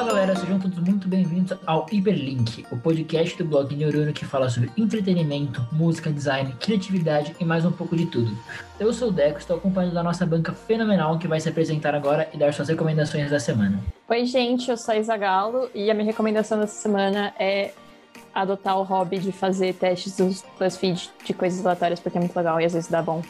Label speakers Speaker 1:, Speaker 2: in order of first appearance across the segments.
Speaker 1: Fala galera, sejam todos muito bem-vindos ao Hiperlink, o podcast do blog Neurônio que fala sobre entretenimento, música, design, criatividade e mais um pouco de tudo. Eu sou o Deco, estou acompanhado da nossa banca fenomenal que vai se apresentar agora e dar suas recomendações da semana.
Speaker 2: Oi, gente, eu sou a Isa Galo e a minha recomendação dessa semana é adotar o hobby de fazer testes dos BuzzFeed de coisas aleatórias porque é muito legal e às vezes dá bom.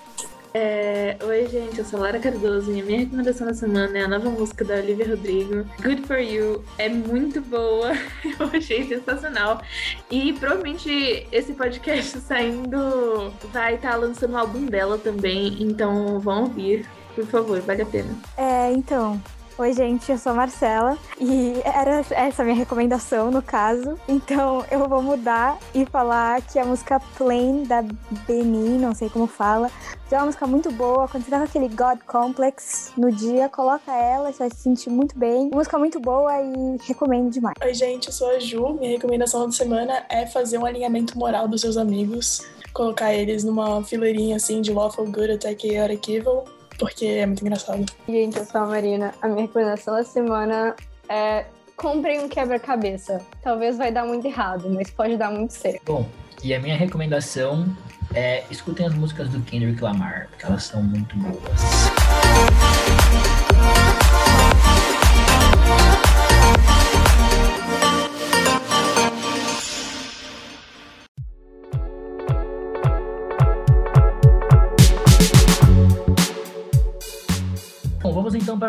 Speaker 3: É... Oi, gente, eu sou Lara Cardoso e a minha recomendação da semana é a nova música da Olivia Rodrigo, Good For You. É muito boa, eu achei sensacional. E provavelmente esse podcast saindo vai estar tá lançando o álbum dela também, então vão ouvir, por favor, vale a pena.
Speaker 4: É, então, Oi, gente, eu sou a Marcela e era essa minha recomendação no caso. Então eu vou mudar e falar que a música Plain da Benin, não sei como fala, é uma música muito boa. Quando você tá com aquele God Complex no dia, coloca ela, você vai se sentir muito bem. Música muito boa e recomendo demais.
Speaker 5: Oi, gente, eu sou a Ju. Minha recomendação da semana é fazer um alinhamento moral dos seus amigos colocar eles numa fileirinha assim de lawful good até chaotic evil porque é muito engraçado.
Speaker 6: Gente, eu sou a Marina. A minha recomendação da semana é comprem um quebra-cabeça. Talvez vai dar muito errado, mas pode dar muito certo.
Speaker 1: Bom, e a minha recomendação é escutem as músicas do Kendrick Lamar, porque elas são muito boas.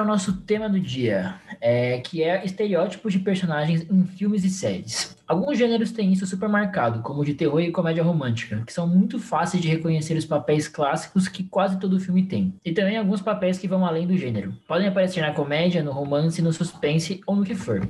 Speaker 1: Para o nosso tema do dia, é, que é estereótipos de personagens em filmes e séries. Alguns gêneros têm isso super marcado, como o de terror e comédia romântica, que são muito fáceis de reconhecer os papéis clássicos que quase todo filme tem. E também alguns papéis que vão além do gênero. Podem aparecer na comédia, no romance, no suspense ou no que for.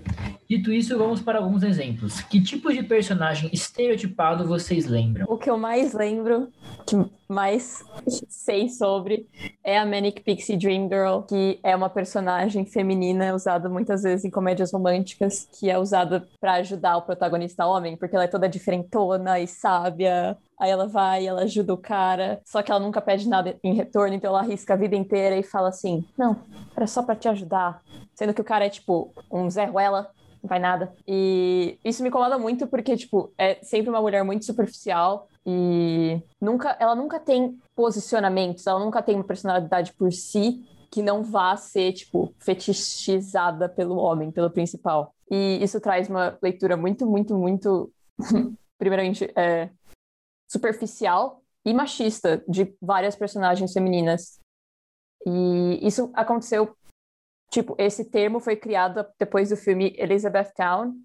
Speaker 1: Dito isso, vamos para alguns exemplos. Que tipo de personagem estereotipado vocês lembram?
Speaker 2: O que eu mais lembro, que mais sei sobre, é a Manic Pixie Dream Girl, que é uma personagem feminina usada muitas vezes em comédias românticas, que é usada para ajudar o protagonista homem, porque ela é toda diferentona e sábia. Aí ela vai, ela ajuda o cara, só que ela nunca pede nada em retorno, então ela arrisca a vida inteira e fala assim: Não, era só para te ajudar. Sendo que o cara é tipo um Zé Ruela, não vai nada. E isso me incomoda muito porque, tipo, é sempre uma mulher muito superficial e nunca, ela nunca tem posicionamentos, ela nunca tem uma personalidade por si que não vá ser, tipo, fetichizada pelo homem, pelo principal. E isso traz uma leitura muito, muito, muito, primeiramente, é, superficial e machista de várias personagens femininas. E isso aconteceu, tipo, esse termo foi criado depois do filme Elizabeth Town,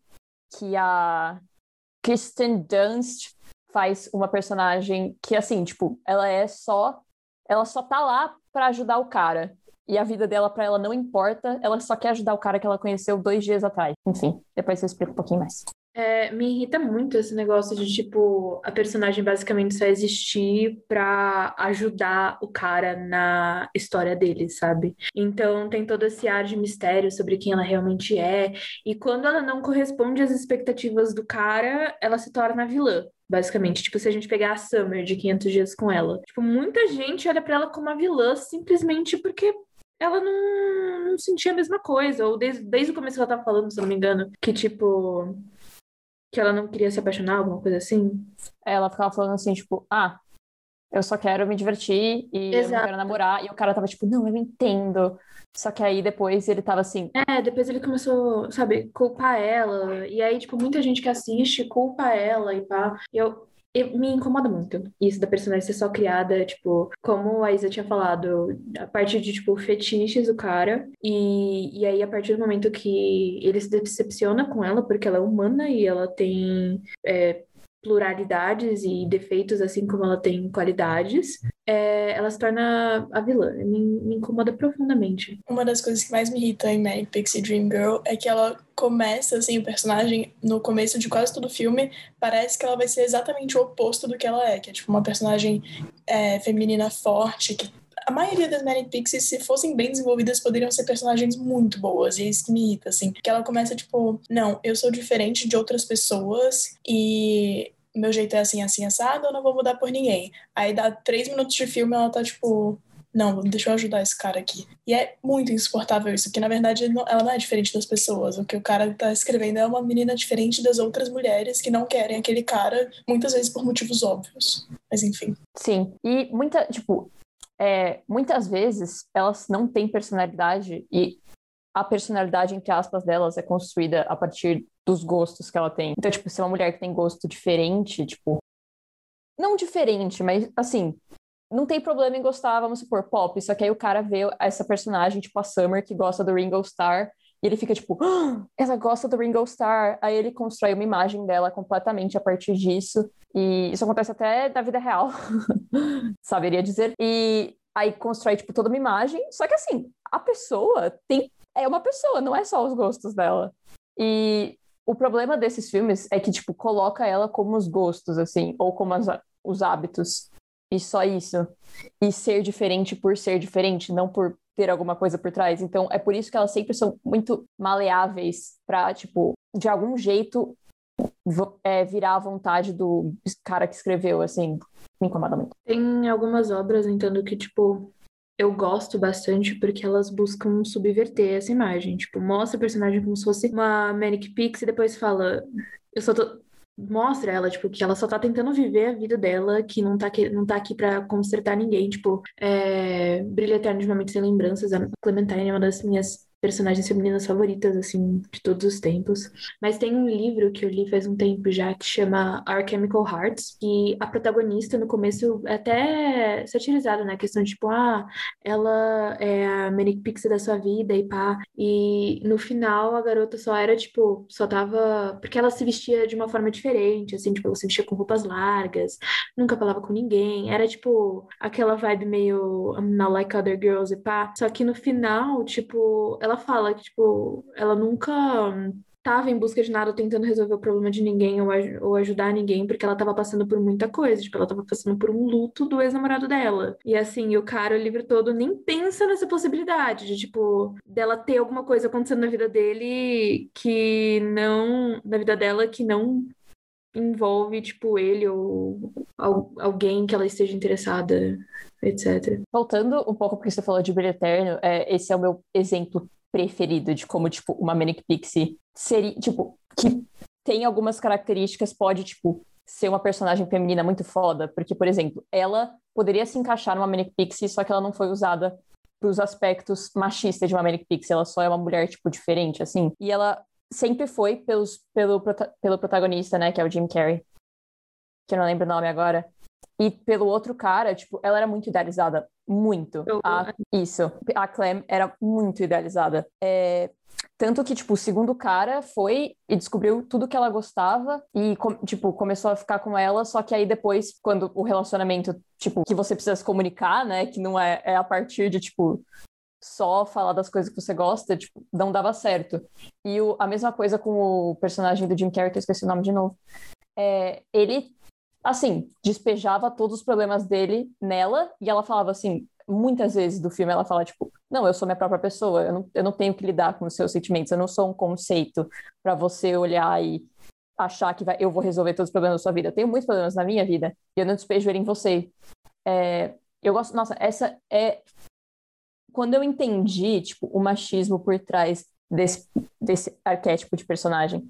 Speaker 2: que a Kristen Dunst faz uma personagem que, assim, tipo, ela é só. Ela só tá lá para ajudar o cara e a vida dela para ela não importa, ela só quer ajudar o cara que ela conheceu dois dias atrás. Enfim, depois eu explico um pouquinho mais.
Speaker 3: É, me irrita muito esse negócio de, tipo, a personagem basicamente só existir pra ajudar o cara na história dele, sabe? Então tem todo esse ar de mistério sobre quem ela realmente é. E quando ela não corresponde às expectativas do cara, ela se torna vilã basicamente. Tipo, se a gente pegar a Summer de 500 dias com ela. Tipo, muita gente olha para ela como uma vilã simplesmente porque ela não, não sentia a mesma coisa. Ou desde, desde o começo ela tava falando, se não me engano, que tipo. Que ela não queria se apaixonar, alguma coisa assim.
Speaker 2: Ela ficava falando assim, tipo, ah, eu só quero me divertir e Exato. eu não quero namorar. E o cara tava tipo, não, eu entendo. Só que aí depois ele tava assim.
Speaker 3: É, depois ele começou, sabe, culpar ela. E aí, tipo, muita gente que assiste culpa ela e pá. Eu, me incomoda muito isso da personagem ser só criada, tipo, como a Isa tinha falado, a partir de, tipo, fetiches do cara. E, e aí, a partir do momento que ele se decepciona com ela, porque ela é humana e ela tem. É, pluralidades e defeitos, assim como ela tem qualidades, é, ela se torna a vilã. Me, me, incomoda profundamente.
Speaker 5: Uma das coisas que mais me irrita em Manic Pixie Dream Girl é que ela começa, assim, o personagem, no começo de quase todo o filme, parece que ela vai ser exatamente o oposto do que ela é, que é tipo uma personagem é, feminina forte, que a maioria das Manic Pixies, se fossem bem desenvolvidas, poderiam ser personagens muito boas. E é isso que me irrita, assim. Que ela começa, tipo, não, eu sou diferente de outras pessoas e meu jeito é assim, assim, assado, eu não vou mudar por ninguém. Aí dá três minutos de filme ela tá tipo, não, deixa eu ajudar esse cara aqui. E é muito insuportável isso, porque na verdade ela não é diferente das pessoas. O que o cara tá escrevendo é uma menina diferente das outras mulheres que não querem aquele cara, muitas vezes por motivos óbvios. Mas enfim.
Speaker 2: Sim. E muita, tipo, é, muitas vezes elas não têm personalidade e a personalidade, entre aspas, delas é construída a partir dos gostos que ela tem. Então, tipo, se é uma mulher que tem gosto diferente, tipo. Não diferente, mas assim, não tem problema em gostar, vamos supor, pop. Só que aí o cara vê essa personagem, tipo a Summer, que gosta do Ringo Starr, e ele fica tipo, ah, ela gosta do Ringo Starr. Aí ele constrói uma imagem dela completamente a partir disso. E isso acontece até na vida real, saberia dizer. E aí constrói, tipo, toda uma imagem. Só que assim, a pessoa tem. É uma pessoa, não é só os gostos dela. E o problema desses filmes é que, tipo, coloca ela como os gostos, assim, ou como as, os hábitos. E só isso. E ser diferente por ser diferente, não por ter alguma coisa por trás. Então, é por isso que elas sempre são muito maleáveis para, tipo, de algum jeito é, virar a vontade do cara que escreveu, assim, me incomoda muito.
Speaker 3: Tem algumas obras, entendo que, tipo, eu gosto bastante porque elas buscam subverter essa imagem. Tipo, mostra a personagem como se fosse uma Manic Pix e depois fala. Eu só tô mostra ela, tipo, que ela só tá tentando viver a vida dela, que não tá, que, não tá aqui pra consertar ninguém, tipo, é... Brilha Eternamente Sem Lembranças, a Clementine é uma das minhas personagens femininas favoritas, assim, de todos os tempos. Mas tem um livro que eu li faz um tempo já que chama Our Chemical Hearts, e a protagonista no começo é até satirizada, né? A questão de, tipo, ah, ela é a Manic Pixie da sua vida e pá. E no final a garota só era, tipo, só tava. Porque ela se vestia de uma forma diferente, assim, tipo, ela se vestia com roupas largas, nunca falava com ninguém. Era, tipo, aquela vibe meio I'm not like other girls e pá. Só que no final, tipo, ela fala que, tipo, ela nunca estava em busca de nada, tentando resolver o problema de ninguém ou, ou ajudar ninguém, porque ela estava passando por muita coisa, tipo, ela estava passando por um luto do ex-namorado dela. E assim, o cara, o livro todo, nem pensa nessa possibilidade de, tipo, dela ter alguma coisa acontecendo na vida dele que não. na vida dela que não envolve, tipo, ele ou alguém que ela esteja interessada, etc.
Speaker 2: Voltando um pouco porque você falou de Brilho Eterno, é, esse é o meu exemplo preferido de como, tipo, uma Manic Pixie seria, tipo, que tem algumas características, pode, tipo, ser uma personagem feminina muito foda, porque, por exemplo, ela poderia se encaixar numa Manic Pixie, só que ela não foi usada para os aspectos machistas de uma Manic Pixie, ela só é uma mulher, tipo, diferente, assim, e ela sempre foi pelos, pelo, pelo protagonista, né, que é o Jim Carrey, que eu não lembro o nome agora, e pelo outro cara, tipo, ela era muito idealizada. Muito. A, isso. A Clem era muito idealizada. É, tanto que, tipo, o segundo cara foi e descobriu tudo que ela gostava e, tipo, começou a ficar com ela, só que aí depois, quando o relacionamento, tipo, que você precisa se comunicar, né, que não é, é a partir de, tipo, só falar das coisas que você gosta, tipo, não dava certo. E o, a mesma coisa com o personagem do Jim Carrey, que eu esqueci o nome de novo. É, ele assim, despejava todos os problemas dele nela e ela falava assim, muitas vezes do filme ela fala tipo, não, eu sou minha própria pessoa, eu não, eu não tenho que lidar com os seus sentimentos, eu não sou um conceito para você olhar e achar que vai, eu vou resolver todos os problemas da sua vida. Eu tenho muitos problemas na minha vida e eu não despejo ele em você. É, eu gosto, nossa, essa é quando eu entendi, tipo, o machismo por trás desse, desse arquétipo de personagem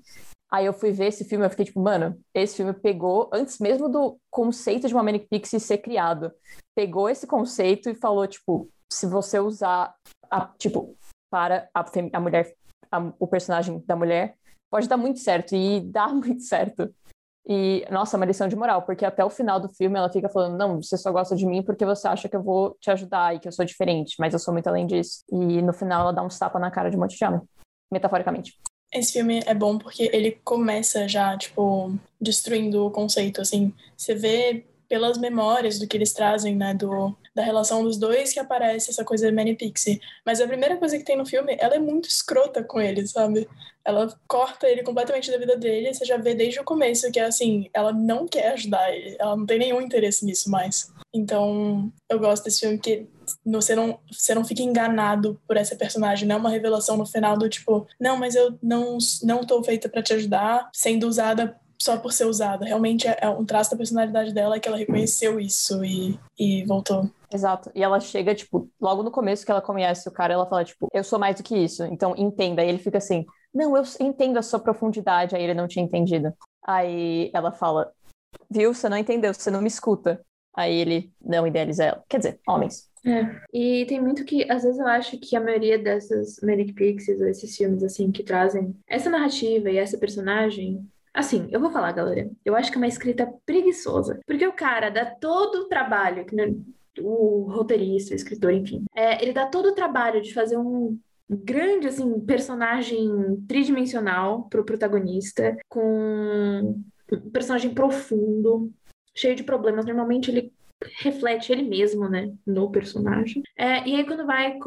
Speaker 2: Aí eu fui ver esse filme, eu fiquei tipo, mano, esse filme pegou, antes mesmo do conceito de uma Manic Pixie ser criado, pegou esse conceito e falou, tipo, se você usar, a, tipo, para a, a mulher, a, o personagem da mulher, pode dar muito certo, e dá muito certo. E, nossa, é uma lição de moral, porque até o final do filme ela fica falando: não, você só gosta de mim porque você acha que eu vou te ajudar e que eu sou diferente, mas eu sou muito além disso. E no final ela dá um tapa na cara de um monte de homem, metaforicamente.
Speaker 5: Esse filme é bom porque ele começa já, tipo, destruindo o conceito, assim. Você vê pelas memórias do que eles trazem, né, do, da relação dos dois que aparece essa coisa de Manny Pixie. Mas a primeira coisa que tem no filme, ela é muito escrota com ele, sabe? Ela corta ele completamente da vida dele, você já vê desde o começo que é assim, ela não quer ajudar ele, ela não tem nenhum interesse nisso mais. Então, eu gosto desse filme que você não, você não fica enganado por essa personagem, não é uma revelação no final do tipo, não, mas eu não não tô feita para te ajudar, sendo usada só por ser usada. Realmente é, é um traço da personalidade dela que ela reconheceu isso e, e voltou.
Speaker 2: Exato. E ela chega, tipo, logo no começo que ela conhece o cara, ela fala, tipo, eu sou mais do que isso, então entenda. E ele fica assim, não, eu entendo a sua profundidade. Aí ele não tinha entendido. Aí ela fala, viu, você não entendeu, você não me escuta. Aí ele não idealiza ela. Quer dizer, homens.
Speaker 3: É. E tem muito que, às vezes eu acho que a maioria dessas Manic Pixies, ou esses filmes, assim, que trazem essa narrativa e essa personagem, Assim, eu vou falar, galera. Eu acho que é uma escrita preguiçosa. Porque o cara dá todo o trabalho, o roteirista, o escritor, enfim, é, ele dá todo o trabalho de fazer um grande, assim, personagem tridimensional pro protagonista, com um personagem profundo, cheio de problemas. Normalmente ele reflete ele mesmo, né, no personagem. É, e aí quando vai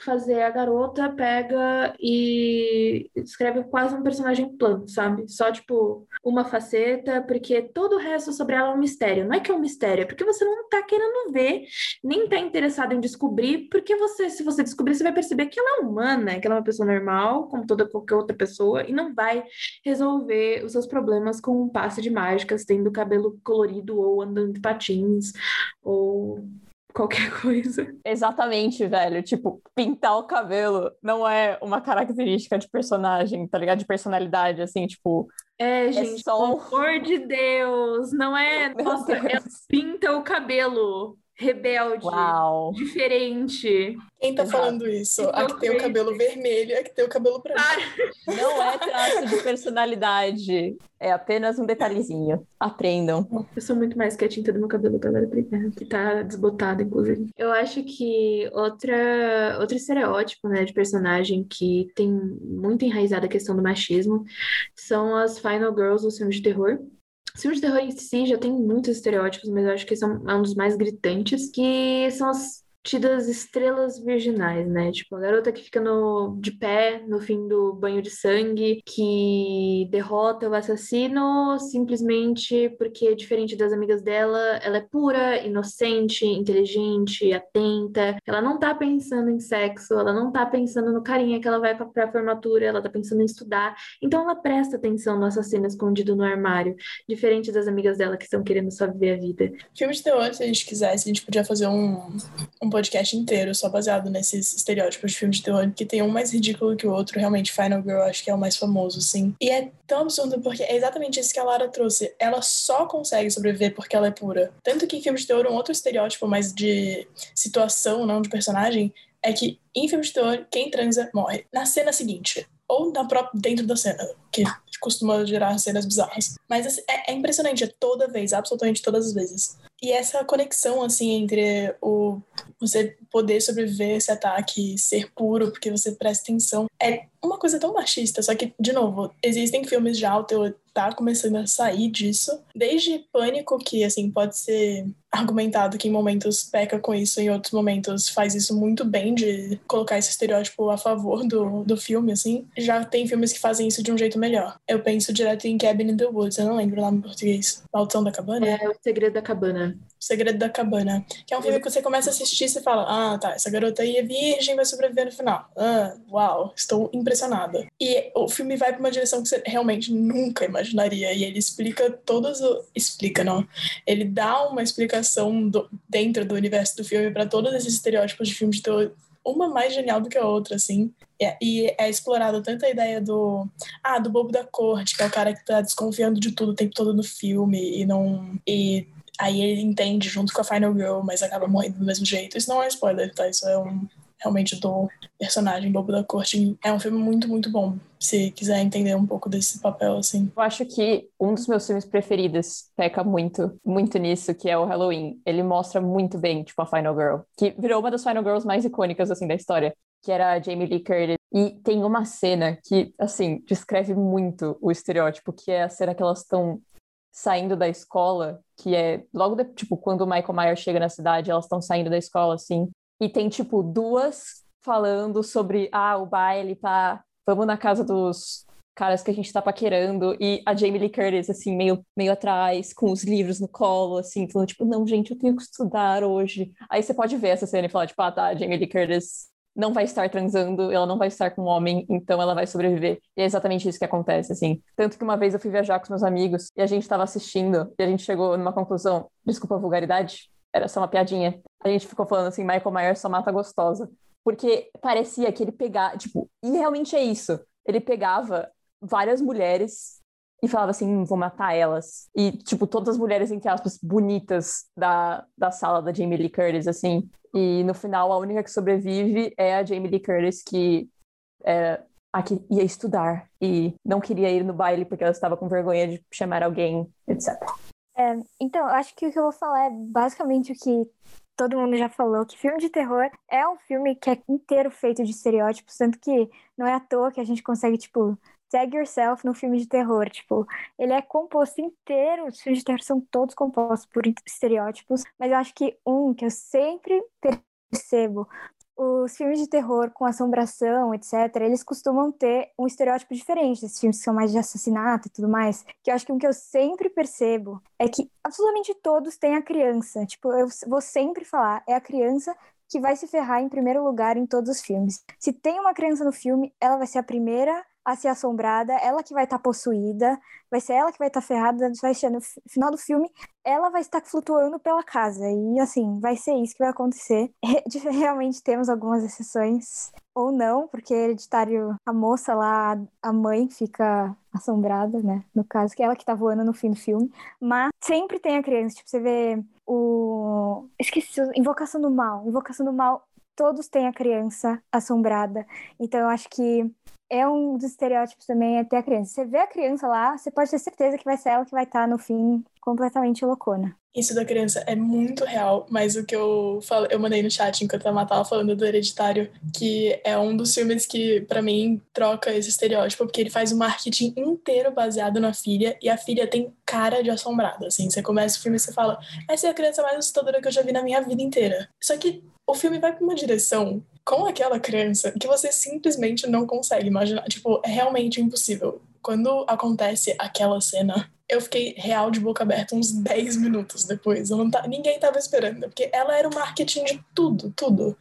Speaker 3: fazer a garota, pega e escreve quase um personagem plano, sabe? Só tipo uma faceta, porque todo o resto sobre ela é um mistério. Não é que é um mistério, é porque você não tá querendo ver, nem tá interessado em descobrir, porque você, se você descobrir, você vai perceber que ela é humana, que ela é uma pessoa normal, como toda qualquer outra pessoa, e não vai resolver os seus problemas com um passe de mágicas, tendo cabelo colorido ou andando de patins ou qualquer coisa.
Speaker 2: Exatamente, velho. Tipo, pintar o cabelo não é uma característica de personagem, tá ligado? De personalidade, assim, tipo.
Speaker 3: É, gente, é só... pelo amor de Deus, não é. Meu Nossa, Deus. ela pinta o cabelo rebelde,
Speaker 2: Uau.
Speaker 3: diferente.
Speaker 5: Quem tá falando isso? A que tem o cabelo vermelho, a que tem o cabelo branco.
Speaker 2: Ah. Não é traço de personalidade, é apenas um detalhezinho. Aprendam.
Speaker 3: Eu sou muito mais que a tinta do meu cabelo tá, que tá desbotada, inclusive. Eu acho que outra, outro estereótipo, né, de personagem que tem muito enraizada a questão do machismo são as final girls dos filmes de terror. Os filmes de terror em si já tem muitos estereótipos, mas eu acho que são é um dos mais gritantes, que são as tidas estrelas virginais, né? Tipo, a garota que fica no, de pé no fim do banho de sangue, que derrota o assassino simplesmente porque, diferente das amigas dela, ela é pura, inocente, inteligente, atenta. Ela não tá pensando em sexo, ela não tá pensando no carinha que ela vai pra formatura, ela tá pensando em estudar. Então ela presta atenção no assassino escondido no armário, diferente das amigas dela que estão querendo só viver a vida.
Speaker 5: Filme de terror, se a gente quisesse, a gente podia fazer um, um podcast inteiro só baseado nesses estereótipos de filme de terror, que tem um mais ridículo que o outro. Realmente, Final Girl acho que é o mais famoso, sim. E é tão absurdo porque é exatamente isso que a Lara trouxe. Ela só consegue sobreviver porque ela é pura. Tanto que em filme de terror, um outro estereótipo mais de situação, não de personagem, é que em filme de terror, quem transa morre. Na cena seguinte, ou na própria, dentro da cena, que costuma gerar cenas bizarras. Mas assim, é, é, impressionante, é toda vez, absolutamente todas as vezes. E essa conexão, assim, entre o você poder sobreviver esse ataque, ser puro, porque você presta atenção, é uma coisa tão machista. Só que, de novo, existem filmes já, o teu tá começando a sair disso. Desde Pânico, que, assim, pode ser argumentado que em momentos peca com isso, em outros momentos faz isso muito bem de colocar esse estereótipo a favor do, do filme, assim. Já tem filmes que fazem isso de um jeito melhor. Eu penso direto em Cabin in the Woods, eu não lembro o nome em português. Maldição da Cabana?
Speaker 3: É, O Segredo da Cabana.
Speaker 5: O Segredo da Cabana. Que é um filme que você começa a assistir e você fala, ah, tá, essa garota aí é virgem, vai sobreviver no final. Ah, uau, estou impressionada. E o filme vai para uma direção que você realmente nunca imaginaria. E ele explica todos o... Explica, não. Ele dá uma explicação do... dentro do universo do filme para todos esses estereótipos de filme de terror uma mais genial do que a outra, assim. E é explorado tanto a ideia do ah, do bobo da corte, que é o cara que tá desconfiando de tudo o tempo todo no filme e não e aí ele entende junto com a Final Girl, mas acaba morrendo do mesmo jeito. Isso não é spoiler, tá? Isso é um realmente do personagem Bobo da Corte. É um filme muito, muito bom, se quiser entender um pouco desse papel, assim.
Speaker 2: Eu acho que um dos meus filmes preferidos peca muito, muito nisso, que é o Halloween. Ele mostra muito bem, tipo, a Final Girl, que virou uma das Final Girls mais icônicas, assim, da história, que era a Jamie Lee Curtis. E tem uma cena que, assim, descreve muito o estereótipo, que é a cena que elas estão saindo da escola, que é logo, de, tipo, quando o Michael Myers chega na cidade, elas estão saindo da escola, assim, e tem, tipo, duas falando sobre, ah, o baile tá, vamos na casa dos caras que a gente tá paquerando, e a Jamie Lee Curtis, assim, meio, meio atrás, com os livros no colo, assim, falando, tipo, não, gente, eu tenho que estudar hoje. Aí você pode ver essa cena e falar, tipo, ah, tá, a Jamie Lee Curtis não vai estar transando, ela não vai estar com um homem, então ela vai sobreviver. E é exatamente isso que acontece, assim. Tanto que uma vez eu fui viajar com os meus amigos e a gente estava assistindo e a gente chegou numa conclusão, desculpa a vulgaridade, era só uma piadinha. A gente ficou falando assim, Michael Myers só mata gostosa. Porque parecia que ele pegava, tipo, e realmente é isso. Ele pegava várias mulheres e falava assim, hum, vou matar elas. E, tipo, todas as mulheres, entre aspas, bonitas da, da sala da Jamie Lee Curtis, assim. E no final, a única que sobrevive é a Jamie Lee Curtis, que é a que ia estudar e não queria ir no baile porque ela estava com vergonha de chamar alguém, etc.
Speaker 4: É, então, acho que o que eu vou falar é basicamente o que todo mundo já falou, que filme de terror é um filme que é inteiro feito de estereótipos, tanto que não é à toa que a gente consegue, tipo, tag yourself no filme de terror. Tipo, ele é composto inteiro, os filmes de terror são todos compostos por estereótipos, mas eu acho que um que eu sempre percebo os filmes de terror com assombração, etc., eles costumam ter um estereótipo diferente desses filmes que são mais de assassinato e tudo mais. Que eu acho que o que eu sempre percebo é que absolutamente todos têm a criança. Tipo, eu vou sempre falar, é a criança que vai se ferrar em primeiro lugar em todos os filmes. Se tem uma criança no filme, ela vai ser a primeira a ser assombrada, ela que vai estar tá possuída, vai ser ela que vai estar tá ferrada, vai ser, no final do filme, ela vai estar flutuando pela casa. E assim, vai ser isso que vai acontecer. Realmente temos algumas exceções, ou não, porque hereditário, a moça lá, a mãe, fica assombrada, né? No caso, que é ela que tá voando no fim do filme. Mas sempre tem a criança, tipo, você vê o. Esqueci, Invocação do Mal. Invocação do Mal, todos têm a criança assombrada. Então eu acho que é um dos estereótipos também é ter a criança. Você vê a criança lá, você pode ter certeza que vai ser ela que vai estar tá no fim completamente loucona.
Speaker 5: Isso da criança é muito real, mas o que eu eu mandei no chat enquanto a Má tava falando do Hereditário, que é um dos filmes que, para mim, troca esse estereótipo, porque ele faz o marketing inteiro baseado na filha, e a filha tem cara de assombrada, assim. Você começa o filme e você fala, essa é a criança mais assustadora que eu já vi na minha vida inteira. Só que o filme vai pra uma direção com aquela criança que você simplesmente não consegue imaginar. Tipo, é realmente impossível. Quando acontece aquela cena, eu fiquei real de boca aberta uns 10 minutos depois. Tá, ninguém tava esperando, porque ela era o marketing de tudo, tudo.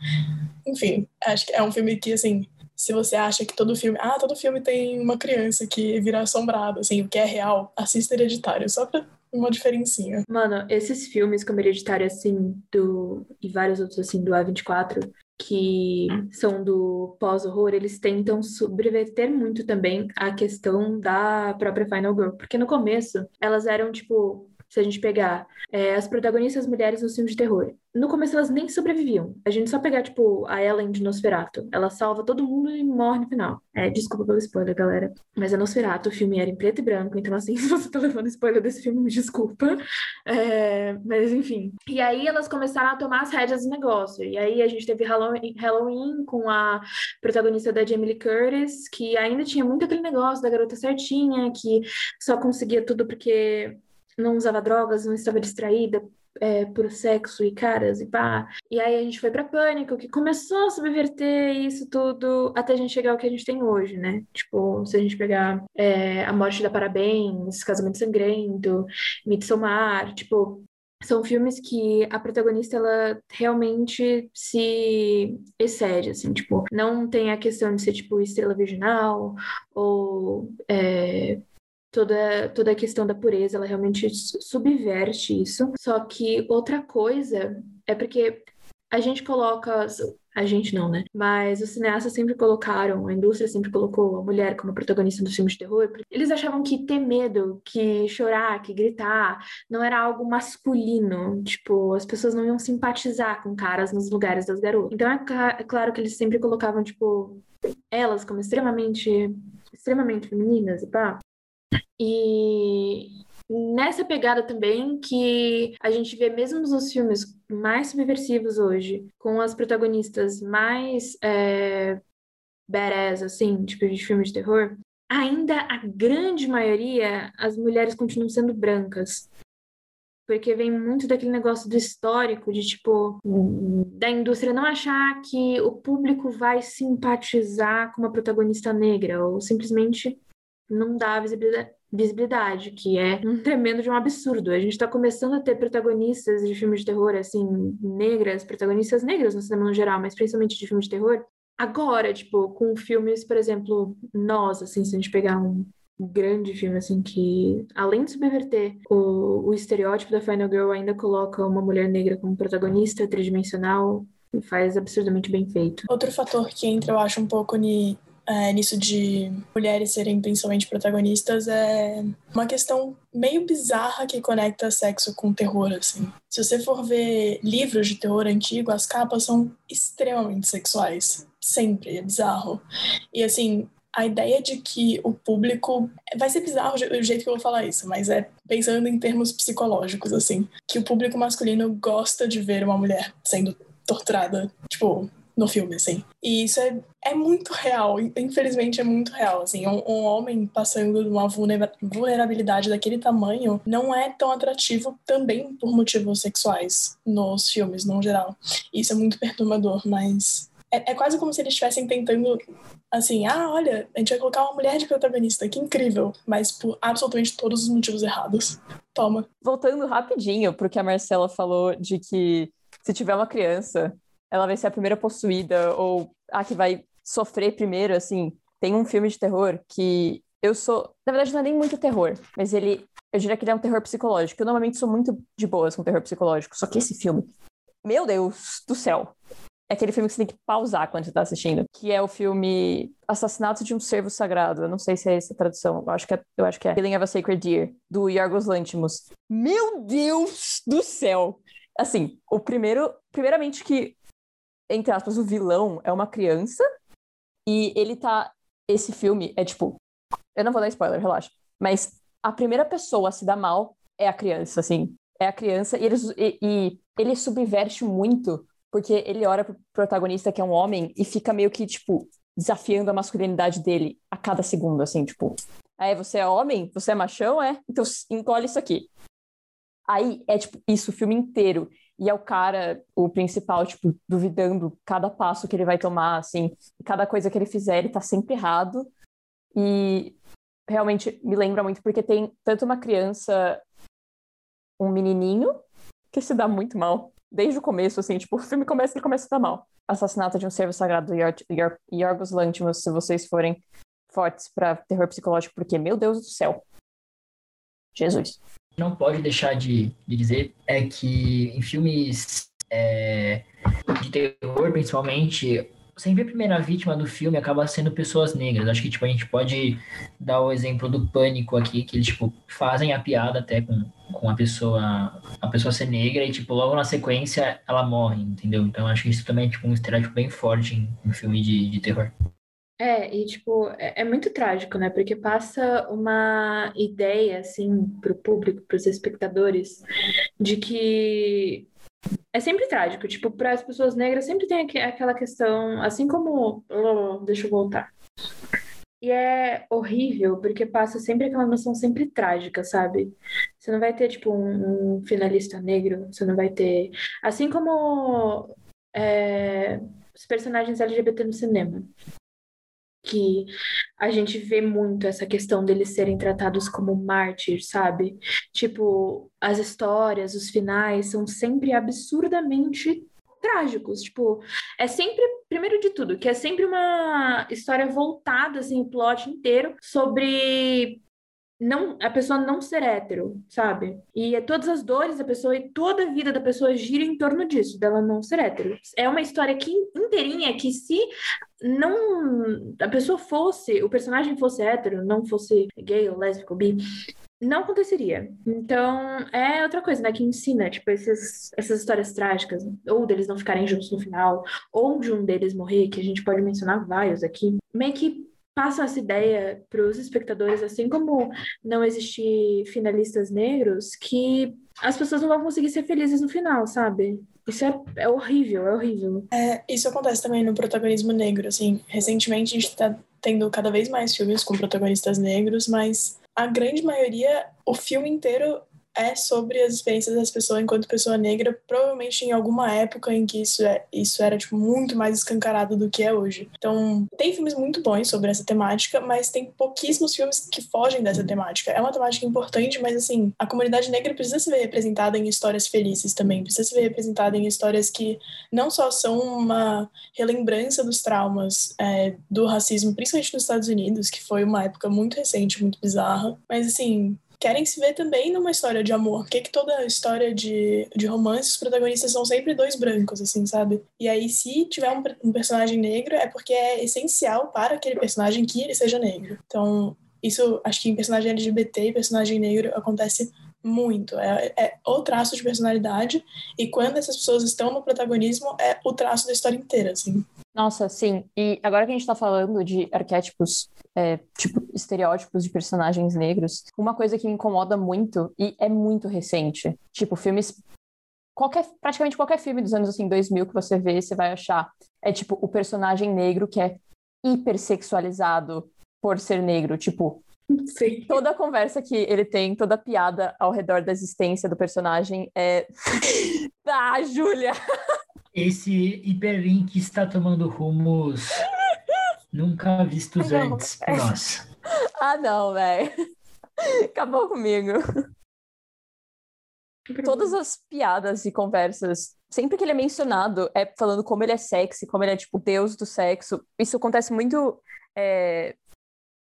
Speaker 5: Enfim, acho que é um filme que, assim, se você acha que todo filme, ah, todo filme tem uma criança que vira assombrada, assim, o que é real, assista Hereditário, só pra uma diferencinha.
Speaker 3: Mano, esses filmes como Hereditário, assim, do... e vários outros, assim, do A24, que são do pós-horror, eles tentam subverter muito também a questão da própria Final Girl. Porque no começo, elas eram, tipo, se a gente pegar é, as protagonistas mulheres nos filmes de terror. No começo elas nem sobreviviam. A gente só pegar, tipo, a Ellen de Nosferatu. Ela salva todo mundo e morre no final. É, desculpa pelo spoiler, galera. Mas é Nosferatu, o filme era em preto e branco, então assim, se você tá levando spoiler desse filme, me desculpa. É, mas enfim. E aí elas começaram a tomar as rédeas do negócio. E aí a gente teve Halloween, Halloween com a protagonista da Jamie Lee Curtis, que ainda tinha muito aquele negócio da garota certinha, que só conseguia tudo porque não usava drogas, não estava distraída é, por sexo e caras e pá. E aí a gente foi para Pânico, que começou a subverter isso tudo até a gente chegar ao que a gente tem hoje, né? Tipo, se a gente pegar é, A Morte da Parabéns, Casamento Sangrento, Midsommar, tipo, são filmes que a protagonista ela realmente se excede, assim, tipo, não tem a questão de ser tipo estrela virginal ou é, toda, toda a questão da pureza, ela realmente subverte isso. Só que outra coisa é porque a gente coloca. A gente não, né? Mas os cineastas sempre colocaram, a indústria sempre colocou a mulher como protagonista dos filmes de terror. Eles achavam que ter medo, que chorar, que gritar, não era algo masculino. Tipo, as pessoas não iam simpatizar com caras nos lugares das garotas. Então é, é claro que eles sempre colocavam, tipo, elas como extremamente extremamente femininas e pá. E nessa pegada também que a gente vê mesmo nos filmes mais subversivos hoje, com as protagonistas mais é, badass, assim, tipo de filmes de terror, ainda a grande maioria, as mulheres continuam sendo brancas. Porque vem muito daquele negócio do histórico, de tipo, da indústria não achar que o público vai simpatizar com uma protagonista negra, ou simplesmente não dá visibilidade, visibilidade, que é um tremendo de um absurdo. A gente está começando a ter protagonistas de filmes de terror, assim, negras, protagonistas negras no cinema no geral, mas principalmente de filmes de terror, agora, tipo, com filmes, por exemplo, Nós, assim, se a gente pegar um grande filme, assim, que além de subverter o, o estereótipo da Final Girl, ainda coloca uma mulher negra como protagonista, tridimensional, faz absurdamente bem feito.
Speaker 5: Outro fator que entra, eu acho, um pouco ni, é, nisso de mulheres serem principalmente protagonistas é uma questão meio bizarra que conecta sexo com terror, assim. Se você for ver livros de terror antigo, as capas são extremamente sexuais. Sempre, é bizarro. E assim, a ideia de que o público. Vai ser bizarro o jeito que eu vou falar isso, mas é pensando em termos psicológicos, assim. Que o público masculino gosta de ver uma mulher sendo torturada, tipo, no filme, assim. E isso é, é muito real, infelizmente é muito real, assim. Um, um homem passando de uma vulnerabilidade daquele tamanho não é tão atrativo também por motivos sexuais nos filmes, no geral. Isso é muito perturbador, mas é, é, quase como se eles estivessem tentando, assim, ah, olha, a gente vai colocar uma mulher de protagonista, que incrível, mas por absolutamente todos os motivos errados. Toma.
Speaker 2: Voltando rapidinho pro que a Marcela falou de que se tiver uma criança, ela vai ser a primeira possuída ou a que vai sofrer primeiro, assim. Tem um filme de terror que eu sou, na verdade não é nem muito terror, mas ele, eu diria que ele é um terror psicológico. Eu normalmente sou muito de boas com terror psicológico, só que esse filme, meu Deus do céu. É aquele filme que você tem que pausar quando você tá assistindo, que é o filme Assassinato de um Servo Sagrado. Eu não sei se é essa a tradução, eu acho que é, eu acho que é Killing of a Sacred Deer, do Yorgos Lanthimos. Meu Deus do céu! Assim, o primeiro, primeiramente que entre aspas, o vilão é uma criança e ele tá. Esse filme é tipo. Eu não vou dar spoiler, relaxa. Mas a primeira pessoa a se dar mal é a criança, assim. É a criança e ele, e, e ele subverte muito porque ele olha pro protagonista, que é um homem, e fica meio que, tipo, desafiando a masculinidade dele a cada segundo, assim, tipo. Aí você é homem? Você é machão? É? Então engole isso aqui. Aí é, tipo, isso o filme inteiro. E é o cara, o principal, tipo, duvidando cada passo que ele vai tomar, assim. Cada coisa que ele fizer, ele tá sempre errado. E realmente me lembra muito porque tem tanto uma criança, um menininho, que se dá muito mal. Desde o começo, assim, tipo, o filme começa ele começa a dar mal. Assassinato de um servo sagrado do Yorgos Lanthimos, se vocês forem fortes para terror psicológico, porque, meu Deus do céu. Jesus
Speaker 1: não pode deixar de, de dizer é que em filmes é, de terror, principalmente, sempre a primeira vítima do filme acaba sendo pessoas negras. Acho que tipo, a gente pode dar o exemplo do pânico aqui, que eles tipo, fazem a piada até com, com a pessoa a pessoa ser negra e tipo, logo na sequência ela morre, entendeu? Então acho que isso também é tipo, um estereótipo bem forte em, em filme de, de terror.
Speaker 3: É, e tipo, é, é muito trágico, né? Porque passa uma ideia, assim, pro público, pros espectadores, de que é sempre trágico. Tipo, para as pessoas negras sempre tem aquela questão, assim como. Oh, deixa eu voltar. E é horrível, porque passa sempre aquela noção sempre trágica, sabe? Você não vai ter, tipo, um, um finalista negro, você não vai ter. Assim como é, os personagens LGBT no cinema que a gente vê muito essa questão deles serem tratados como mártires, sabe? Tipo, as histórias, os finais são sempre absurdamente trágicos, tipo, é sempre, primeiro de tudo, que é sempre uma história voltada, assim, o plot inteiro sobre não a pessoa não ser hétero, sabe? E é todas as dores da pessoa e toda a vida da pessoa gira em torno disso, dela não ser hétero. É uma história que inteirinha que se não a pessoa fosse, o personagem fosse hétero, não fosse gay lésbico, bi, não aconteceria. Então, é outra coisa, né, que ensina, tipo, esses, essas histórias trágicas, ou deles não ficarem juntos no final, ou de um deles morrer, que a gente pode mencionar vários aqui, meio que passam essa ideia para os espectadores, assim como não existir finalistas negros, que as pessoas não vão conseguir ser felizes no final, sabe? Isso é, é horrível, é horrível.
Speaker 5: É, isso acontece também no protagonismo negro, assim. Recentemente a gente está tendo cada vez mais filmes com protagonistas negros, mas a grande maioria, o filme inteiro é sobre as experiências das pessoas enquanto pessoa negra, provavelmente em alguma época em que isso, é, isso era tipo, muito mais escancarado do que é hoje. Então, tem filmes muito bons sobre essa temática, mas tem pouquíssimos filmes que fogem dessa temática. É uma temática importante, mas assim, a comunidade negra precisa se ver representada em histórias felizes também, precisa se ver representada em histórias que não só são uma relembrança dos traumas é, do racismo, principalmente nos Estados Unidos, que foi uma época muito recente, muito bizarra, mas assim, querem se ver também numa história de amor. Por que, que toda história de, de romance, os protagonistas são sempre dois brancos, assim, sabe? E aí, se tiver um, um personagem negro, é porque é essencial para aquele personagem que ele seja negro. Então, isso acho que em personagem LGBT e personagem negro acontece muito. É, é o traço de personalidade, e quando essas pessoas estão no protagonismo, é o traço da história inteira, assim.
Speaker 2: Nossa, sim. E agora que a gente tá falando de arquétipos, é, tipo, estereótipos de personagens negros, uma coisa que me incomoda muito, e é muito recente, tipo, filmes. Qualquer, praticamente qualquer filme dos anos assim, 2000 que você vê, você vai achar. É tipo o personagem negro que é hipersexualizado por ser negro. Tipo,
Speaker 3: Sim.
Speaker 2: Toda a conversa que ele tem, toda a piada ao redor da existência do personagem é. ah, Júlia!
Speaker 1: Esse hiperlink está tomando rumos nunca vistos
Speaker 2: Não,
Speaker 1: antes por
Speaker 2: é.
Speaker 1: nós.
Speaker 2: Ah, não, velho. Acabou comigo. Todas as piadas e conversas, sempre que ele é mencionado, é falando como ele é sexy, como ele é, tipo, deus do sexo. Isso acontece muito. é,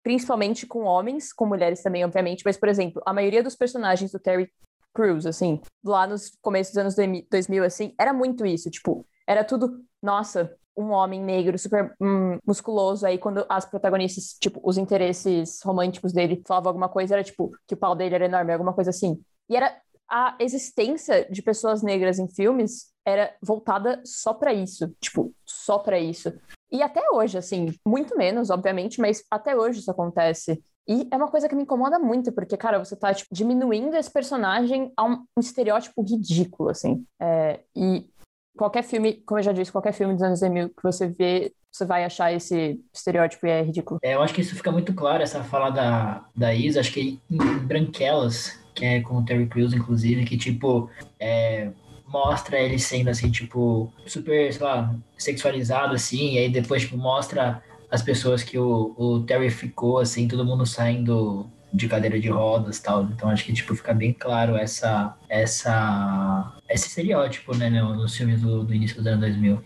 Speaker 2: principalmente com homens, com mulheres também, obviamente. Mas, por exemplo, a maioria dos personagens do Terry Crews, assim, lá nos começos dos anos 2000, assim, era muito isso. Tipo, era tudo, nossa, um homem negro super hum, musculoso. Aí, quando as protagonistas, tipo, os interesses românticos dele falavam alguma coisa, era tipo, que o pau dele era enorme, alguma coisa assim. E era a existência de pessoas negras em filmes era voltada só pra isso, tipo, só pra isso. E até hoje, assim, muito menos, obviamente, mas até hoje isso acontece. E é uma coisa que me incomoda muito, porque, cara, você tá, tipo, diminuindo esse personagem a um, um estereótipo ridículo, assim. É, e qualquer filme, como eu já disse, qualquer filme dos anos 2000 que você vê, você vai achar esse estereótipo e é ridículo.
Speaker 1: É, eu acho que isso fica muito claro, essa fala da, da Isa, acho que em Branquelas, que é com o Terry Crews, inclusive, que, tipo, é, mostra ele sendo, assim, tipo, super, sei lá, sexualizado, assim, e aí depois, tipo, mostra as pessoas que o, o Terry ficou, assim, todo mundo saindo de cadeira de rodas tal. Então acho que, tipo, fica bem claro essa, essa, esse estereótipo, né, no- nos filmes do, do início dos anos 2000.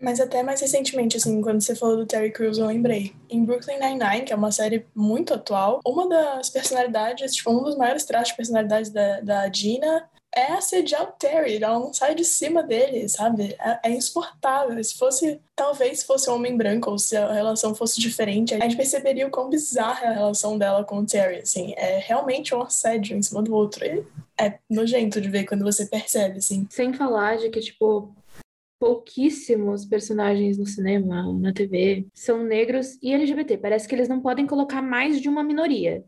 Speaker 5: Mas até mais recentemente, assim, quando você falou do Terry Crews, eu lembrei. Em Brooklyn Nine-Nine, que é uma série muito atual, uma das personalidades, tipo, um dos maiores traços de personalidade da, da Gina é assediar o Terry. Ela não sai de cima dele, sabe? É, é insuportável. Se fosse, talvez fosse um homem branco, ou se a relação fosse diferente, a gente perceberia o quão bizarra é a relação dela com o Terry, assim. É realmente um assédio em cima do outro. E é nojento de ver quando você percebe, assim.
Speaker 3: Sem falar de que, tipo, pouquíssimos personagens no cinema, na TV, são negros e LGBT. Parece que eles não podem colocar mais de uma minoria.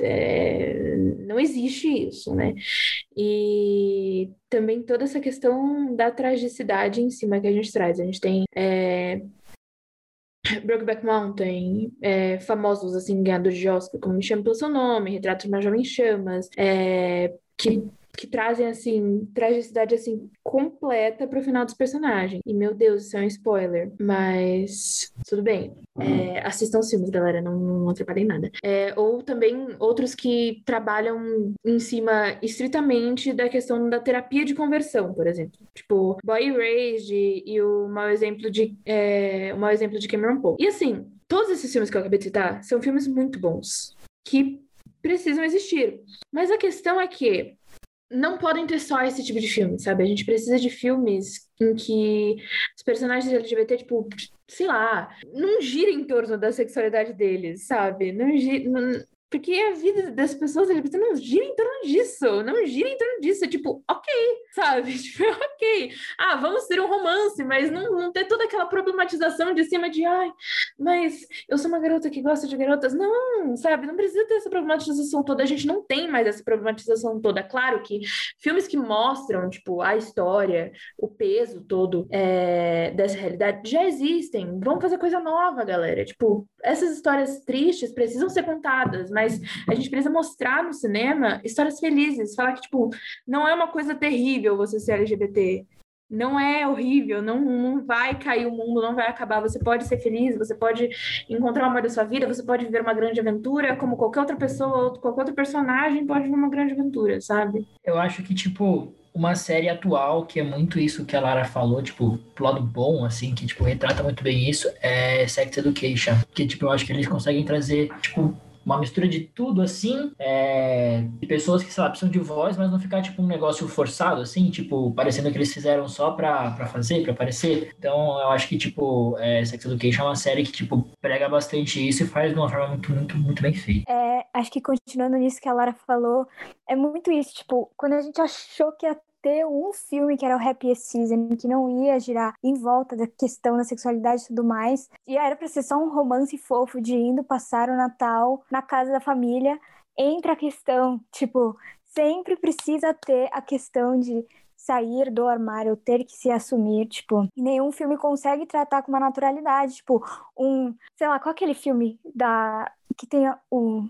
Speaker 3: É, não existe isso, né? E também toda essa questão da tragicidade em cima que a gente traz. A gente tem é, Brokeback Mountain, é, famosos assim, ganhadores de Oscar, como Me Chame Pelo Seu Nome, Retrato de uma Jovem em Chamas, é, que que trazem, assim, tragicidade, assim, completa pro final dos personagens. E, meu Deus, isso é um spoiler. Mas, tudo bem. É, assistam os filmes, galera, não, não atrapalhem nada. É, ou também outros que trabalham em cima estritamente da questão da terapia de conversão, por exemplo. Tipo, Boy Erased e o mau exemplo de, é, o mau exemplo de Cameron Poe. E, assim, todos esses filmes que eu acabei de citar são filmes muito bons. Que precisam existir. Mas a questão é que não podem ter só esse tipo de filme, sabe? A gente precisa de filmes em que os personagens LGBT, tipo, sei lá, não gira em torno da sexualidade deles, sabe? Não gira. Não... Porque a vida das pessoas LGBT não gira em torno disso, não gira em torno disso. É tipo, ok, sabe? Tipo, ok. Ah, vamos ter um romance, mas não, não ter toda aquela problematização de cima de, ai, mas eu sou uma garota que gosta de garotas. Não, sabe? Não precisa ter essa problematização toda. A gente não tem mais essa problematização toda. Claro que filmes que mostram, tipo, a história, o peso todo é, dessa realidade já existem. Vamos fazer coisa nova, galera. Tipo, essas histórias tristes precisam ser contadas, mas a gente precisa mostrar no cinema histórias felizes. Falar que, tipo, não é uma coisa terrível você ser LGBT não é horrível, não, não vai cair o mundo, não vai acabar. Você pode ser feliz, você pode encontrar o amor da sua vida, você pode viver uma grande aventura, como qualquer outra pessoa, qualquer outro personagem pode viver uma grande aventura, sabe?
Speaker 1: Eu acho que, tipo, uma série atual, que é muito isso que a Lara falou, tipo, pro lado bom, assim, que, tipo, retrata muito bem isso, é Sex Education. Que, tipo, eu acho que eles conseguem trazer, tipo, uma mistura de tudo assim, é, de pessoas que, sei lá, precisam de voz, mas não ficar tipo um negócio forçado, assim, tipo, parecendo que eles fizeram só pra, pra fazer, pra aparecer. Então, eu acho que, tipo, é, Sex Education é uma série que, tipo, prega bastante isso e faz de uma forma muito, muito, muito bem feita.
Speaker 4: É, acho que continuando nisso que a Lara falou, é muito isso, tipo, quando a gente achou que ia ter um filme que era o Happy Season, que não ia girar em volta da questão da sexualidade e tudo mais. E era pra ser só um romance fofo de indo passar o Natal na casa da família. Entra a questão, tipo, sempre precisa ter a questão de sair do armário, ter que se assumir, tipo, nenhum filme consegue tratar com uma naturalidade, tipo, um, sei lá, qual é aquele filme da que tem o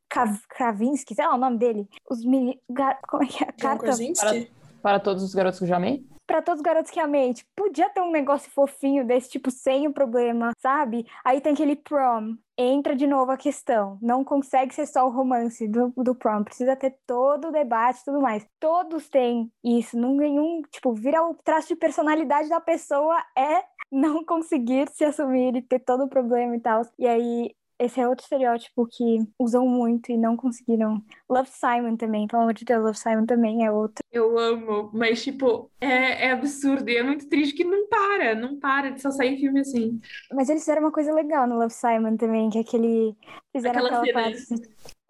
Speaker 4: Kravinsky, sei lá o nome dele, os mini, como é que é?
Speaker 5: John Krasinski?
Speaker 2: Para todos os garotos que eu já amei?
Speaker 4: Para todos os garotos que amei. Tipo, podia ter um negócio fofinho desse, tipo, sem o problema, sabe? Aí tem aquele prom. Entra de novo a questão. Não consegue ser só o romance do, do prom. Precisa ter todo o debate e tudo mais. Todos têm isso. Nenhum, tipo, vira o traço de personalidade da pessoa é não conseguir se assumir e ter todo o problema e tal. E aí esse é outro estereótipo que usam muito e não conseguiram. Love Simon também, pelo amor de Deus, Love Simon também é outro.
Speaker 3: Eu amo, mas tipo, é, é absurdo e é muito triste que não para, não para de só sair filme assim.
Speaker 4: Mas eles fizeram uma coisa legal no Love Simon também, que é aquele. Fizeram
Speaker 3: Aquela
Speaker 4: aquela parte.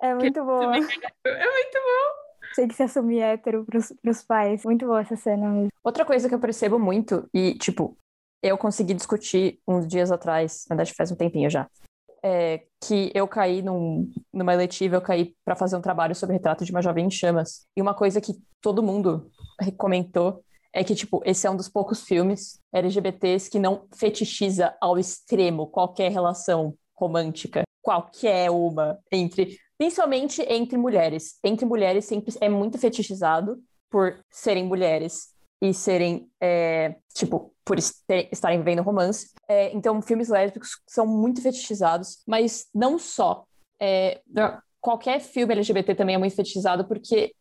Speaker 4: É muito boa.
Speaker 3: É muito bom.
Speaker 4: Sei que se assumir hétero pros, pros pais. Muito boa essa cena mesmo.
Speaker 2: Outra coisa que eu percebo muito, e, tipo, eu consegui discutir uns dias atrás, na verdade faz um tempinho já, é que eu caí num, numa eletiva, eu caí para fazer um trabalho sobre retrato de uma jovem em chamas. E uma coisa que todo mundo comentou é que, tipo, esse é um dos poucos filmes LGBTs que não fetichiza ao extremo qualquer relação romântica, qualquer uma, entre, principalmente entre mulheres. Entre mulheres sempre é muito fetichizado por serem mulheres e serem, é, tipo, por estarem vivendo romance. É, então, filmes lésbicos são muito fetichizados, mas não só. É, qualquer filme LGBT também é muito fetichizado, porque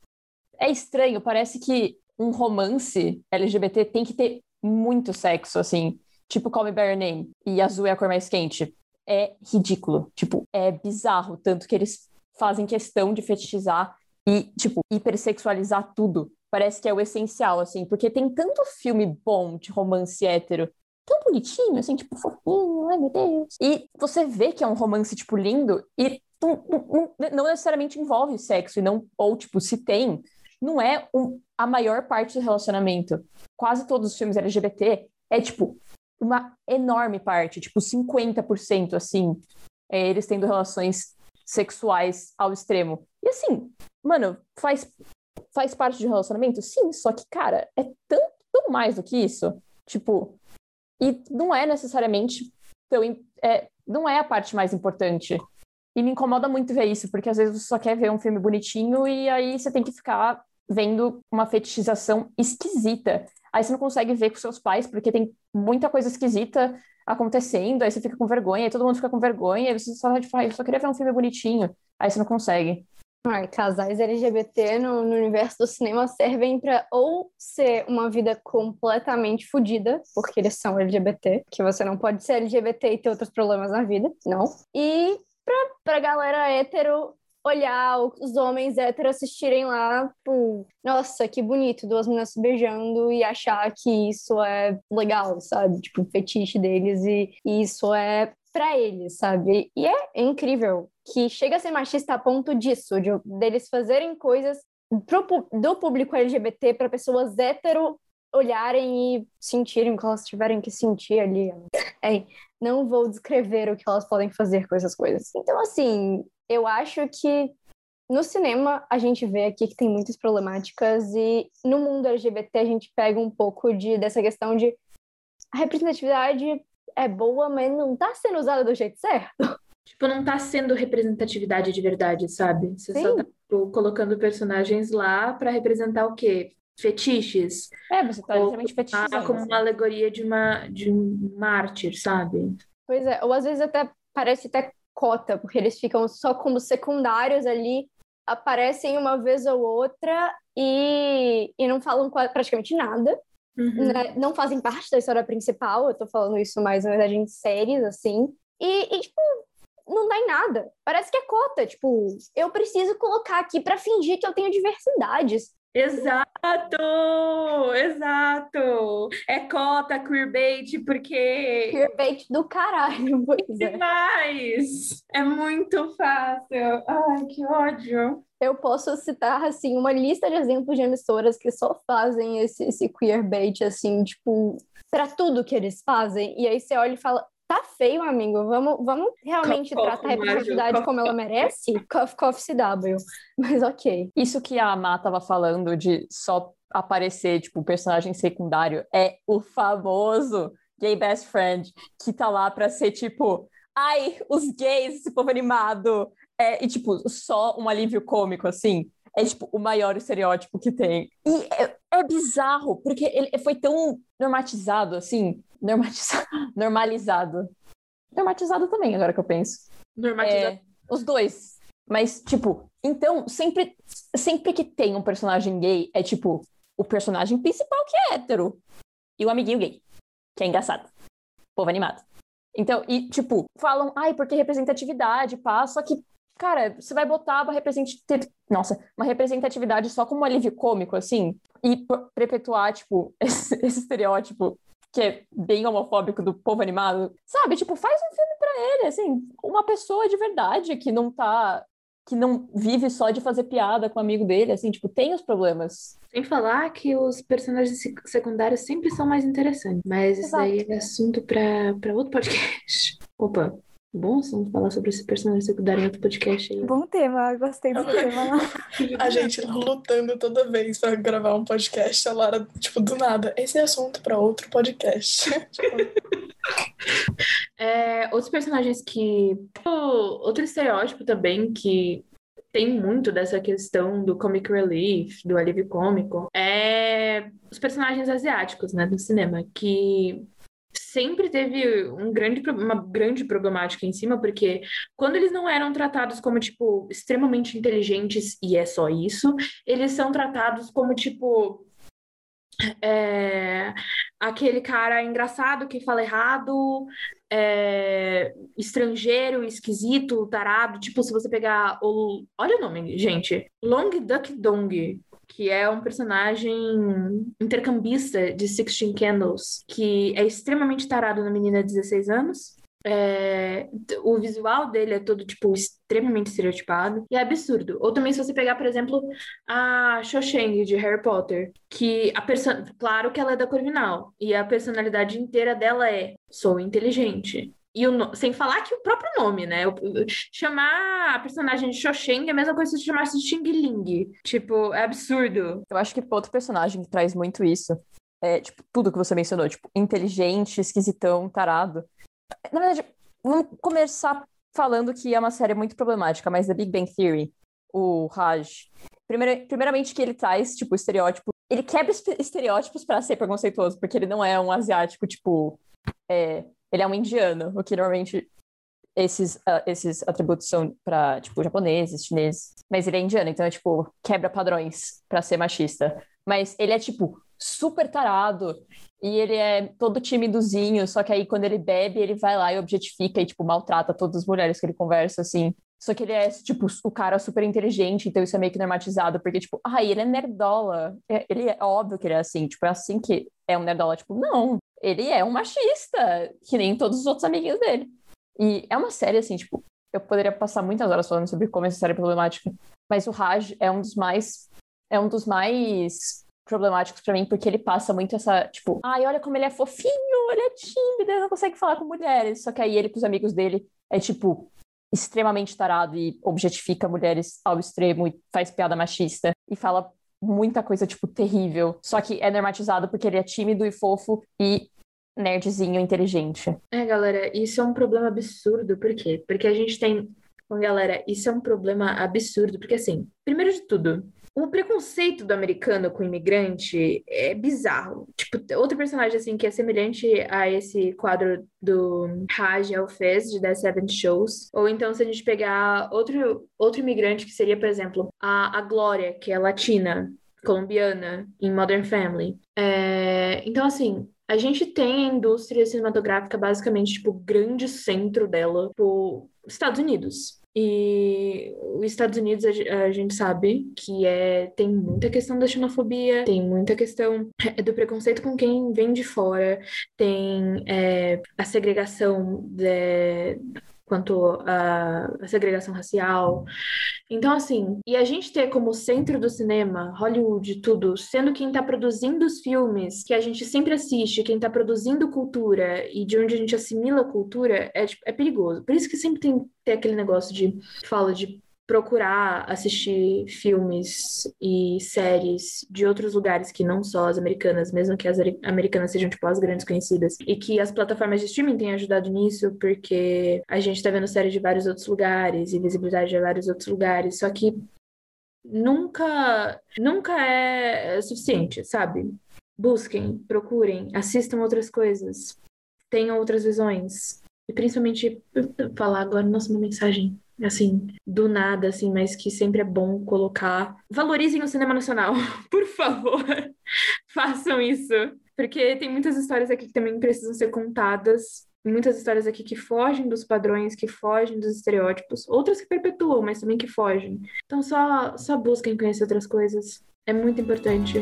Speaker 2: é estranho, parece que um romance LGBT tem que ter muito sexo, assim, tipo Call Me By Your Name, e azul é a cor mais quente. É ridículo, tipo, é bizarro, tanto que eles fazem questão de fetichizar e, tipo, hipersexualizar tudo. Parece que é o essencial, assim, porque tem tanto filme bom de romance hétero, tão bonitinho, assim, tipo, fofinho, ai meu Deus. E você vê que é um romance, tipo, lindo, e não, não- não necessariamente envolve sexo, e não, ou, tipo, se tem, não é um- a maior parte do relacionamento. Quase todos os filmes LGBT é, tipo, uma enorme parte, tipo, 50%, assim, é eles tendo relações sexuais ao extremo. E assim, mano, faz, faz parte de um relacionamento? Sim, só que, cara, é tão mais do que isso. Tipo, e não é necessariamente tão. É, não é a parte mais importante. E me incomoda muito ver isso, porque às vezes você só quer ver um filme bonitinho e aí você tem que ficar vendo uma fetichização esquisita. Aí você não consegue ver com seus pais, porque tem muita coisa esquisita acontecendo, aí você fica com vergonha, aí todo mundo fica com vergonha, aí você só, tipo, "Ai, eu só queria ver um filme bonitinho. Aí você não consegue.
Speaker 6: Ai, casais LGBT no, no universo do cinema servem pra ou ser uma vida completamente fodida, porque eles são LGBT, que você não pode ser LGBT e ter outros problemas na vida, não. E pra, pra galera hétero olhar os homens héteros assistirem lá, tipo, nossa, que bonito, duas meninas se beijando e achar que isso é legal, sabe? Tipo, fetiche deles e, e isso é pra eles, sabe? E é incrível que chega a ser machista a ponto disso, de, deles fazerem coisas pro, do público LGBT para pessoas hétero olharem e sentirem o que elas tiverem que sentir ali. É, não vou descrever o que elas podem fazer com essas coisas. Então, assim, eu acho que no cinema a gente vê aqui que tem muitas problemáticas e no mundo LGBT a gente pega um pouco de dessa questão de a representatividade é boa, mas não tá sendo usada do jeito certo.
Speaker 3: Tipo, não tá sendo representatividade de verdade, sabe? Você só
Speaker 6: Sim.
Speaker 3: tá tipo, colocando personagens lá pra representar o quê? Fetiches?
Speaker 2: É, você tá literalmente
Speaker 3: Ah,
Speaker 2: fetichizando.
Speaker 3: como uma alegoria de uma de um mártir, sabe?
Speaker 6: Pois é, ou às vezes até parece até cota, porque eles ficam só como secundários ali, aparecem uma vez ou outra e, e não falam praticamente nada.
Speaker 3: Uhum.
Speaker 6: né, não fazem parte da história principal, eu tô falando isso mais, na verdade, em séries, assim. E, e, tipo, não dá em nada. Parece que é cota, tipo, eu preciso colocar aqui pra fingir que eu tenho diversidades.
Speaker 3: Exato! Exato! É cota, queerbait, porque
Speaker 6: Queerbait do caralho, pois é.
Speaker 3: demais! É muito fácil. Ai, que ódio.
Speaker 6: Eu posso citar, assim, uma lista de exemplos de emissoras que só fazem esse, esse queerbait, assim, tipo, pra tudo que eles fazem. E aí você olha e fala, tá feio, amigo, vamos, vamos realmente
Speaker 3: Cough,
Speaker 6: tratar a representatividade como ela merece? Cough, cough, CW. Mas ok.
Speaker 2: Isso que a Má tava falando de só aparecer, tipo, personagem secundário é o famoso gay best friend que tá lá pra ser, tipo, ai, os gays, esse povo animado. É, e, tipo, só um alívio cômico, assim. É, tipo, o maior estereótipo que tem. E é, é bizarro, porque ele foi tão normatizado, assim. Normatiza... Normalizado. Normatizado também, agora que eu penso.
Speaker 3: Normatizado.
Speaker 2: É, os dois. Mas, tipo, então, sempre, sempre que tem um personagem gay, é tipo, o personagem principal que é hétero. E o amiguinho gay, que é engraçado. Povo animado. Então, e, tipo, falam, ai, porque representatividade, pá, só que, cara, você vai botar uma representatividade. Nossa, uma representatividade só como um alívio cômico, assim, e per- perpetuar, tipo, esse, esse estereótipo que é bem homofóbico do povo animado, sabe? Tipo, faz um filme pra ele, assim, uma pessoa de verdade que não tá. que não vive só de fazer piada com o amigo dele, assim, tipo, tem os problemas.
Speaker 3: Sem falar que os personagens sec- secundários sempre são mais interessantes. Mas isso
Speaker 2: Exato.
Speaker 3: daí é assunto pra outro podcast. Opa, bom assunto falar sobre esse personagem secundário em outro podcast aí.
Speaker 4: Bom tema, gostei do tema.
Speaker 5: A gente lutando toda vez pra gravar um podcast, a Lara, tipo, do nada. Esse é assunto pra outro podcast.
Speaker 3: É, outros personagens que. Outro estereótipo também que tem muito dessa questão do comic relief, do alívio cômico, é os personagens asiáticos, né, do cinema, que sempre teve um grande, uma grande problemática em cima, porque quando eles não eram tratados como, tipo, extremamente inteligentes, e é só isso, eles são tratados como, tipo, é, aquele cara engraçado que fala errado, é, estrangeiro, esquisito, tarado. Tipo, se você pegar o. Olha o nome, gente. Long Duck Dong, que é um personagem intercambista de Sixteen Candles, que é extremamente tarado na menina de 16 anos. É, o visual dele é todo, tipo, extremamente estereotipado e é absurdo. Ou também, se você pegar, por exemplo, a Cho Chang de Harry Potter, que a person... claro que ela é da Corvinal, e a personalidade inteira dela é sou inteligente. E o sem falar que o próprio nome, né? O- Chamar a personagem de Chang é a mesma coisa se chamasse de Xing Ling. Tipo, é absurdo.
Speaker 2: Eu acho que outro personagem que traz muito isso é, tipo, tudo que você mencionou, tipo, inteligente, esquisitão, tarado. Na verdade, vamos começar falando que é uma série muito problemática, mas The Big Bang Theory, o Raj, primeira- primeiramente que ele traz, tipo, estereótipo, ele quebra este- estereótipos para ser preconceituoso, porque ele não é um asiático, tipo, é, ele é um indiano, o que normalmente esses, ah, esses atributos são para tipo, japoneses, chineses. Mas ele é indiano, então é, tipo, quebra padrões para ser machista. Mas ele é, tipo, super tarado. E ele é todo timidozinho, só que aí quando ele bebe, ele vai lá e objetifica e, tipo, maltrata todas as mulheres que ele conversa, assim. Só que ele é, tipo, o cara super inteligente, então isso é meio que normatizado, porque, tipo, ah, ele é nerdola. É- Ele é óbvio que ele é assim, tipo, é assim que é um nerdola. Tipo, não, ele é um machista, que nem todos os outros amiguinhos dele. E é uma série, assim, tipo, eu poderia passar muitas horas falando sobre como essa série é problemática, mas o Raj é um dos mais. É um dos mais problemáticos pra mim, porque ele passa muito essa, tipo, ai, olha como ele é fofinho, ele é tímido, ele não consegue falar com mulheres. Só que aí ele com os amigos dele é, tipo, extremamente tarado e objetifica mulheres ao extremo e faz piada machista e fala muita coisa, tipo, terrível. Só que é normatizado porque ele é tímido e fofo e nerdzinho inteligente.
Speaker 3: É, galera, isso é um problema absurdo. Por quê? Porque a gente tem. Bom, galera, isso é um problema absurdo. Porque, assim, primeiro de tudo, o preconceito do americano com imigrante é bizarro. Tipo, outro personagem, assim, que é semelhante a esse quadro do Raj Al-Fez, de The Seven Shows. Ou então, se a gente pegar outro, outro imigrante, que seria, por exemplo, a, a Glória, que é latina, colombiana, em Modern Family. É, então, assim, a gente tem a indústria cinematográfica basicamente, tipo, grande centro dela, tipo, Estados Unidos. E os Estados Unidos, a, gente sabe que é, tem muita questão da xenofobia, tem muita questão do preconceito com quem vem de fora, tem é, a segregação de, quanto à segregação racial. Então, assim, e a gente ter como centro do cinema, Hollywood, tudo, sendo quem está produzindo os filmes que a gente sempre assiste, quem está produzindo cultura e de onde a gente assimila cultura, é, tipo, é perigoso. Por isso que sempre tem, tem aquele negócio de fala de procurar assistir filmes e séries de outros lugares que não só as americanas, mesmo que as americanas sejam tipo as grandes conhecidas, e que as plataformas de streaming têm ajudado nisso, porque a gente tá vendo séries de vários outros lugares e visibilidade de vários outros lugares, só que nunca nunca é suficiente, sabe? Busquem, procurem, assistam outras coisas, tenham outras visões. E principalmente falar agora, nossa, uma mensagem assim, do nada, assim, mas que sempre é bom colocar. Valorizem o cinema nacional, por favor. Façam isso. Porque tem muitas histórias aqui que também precisam ser contadas. Muitas histórias aqui que fogem dos padrões, que fogem dos estereótipos. Outras que perpetuam, mas também que fogem. Então só, só busquem conhecer outras coisas. É muito importante.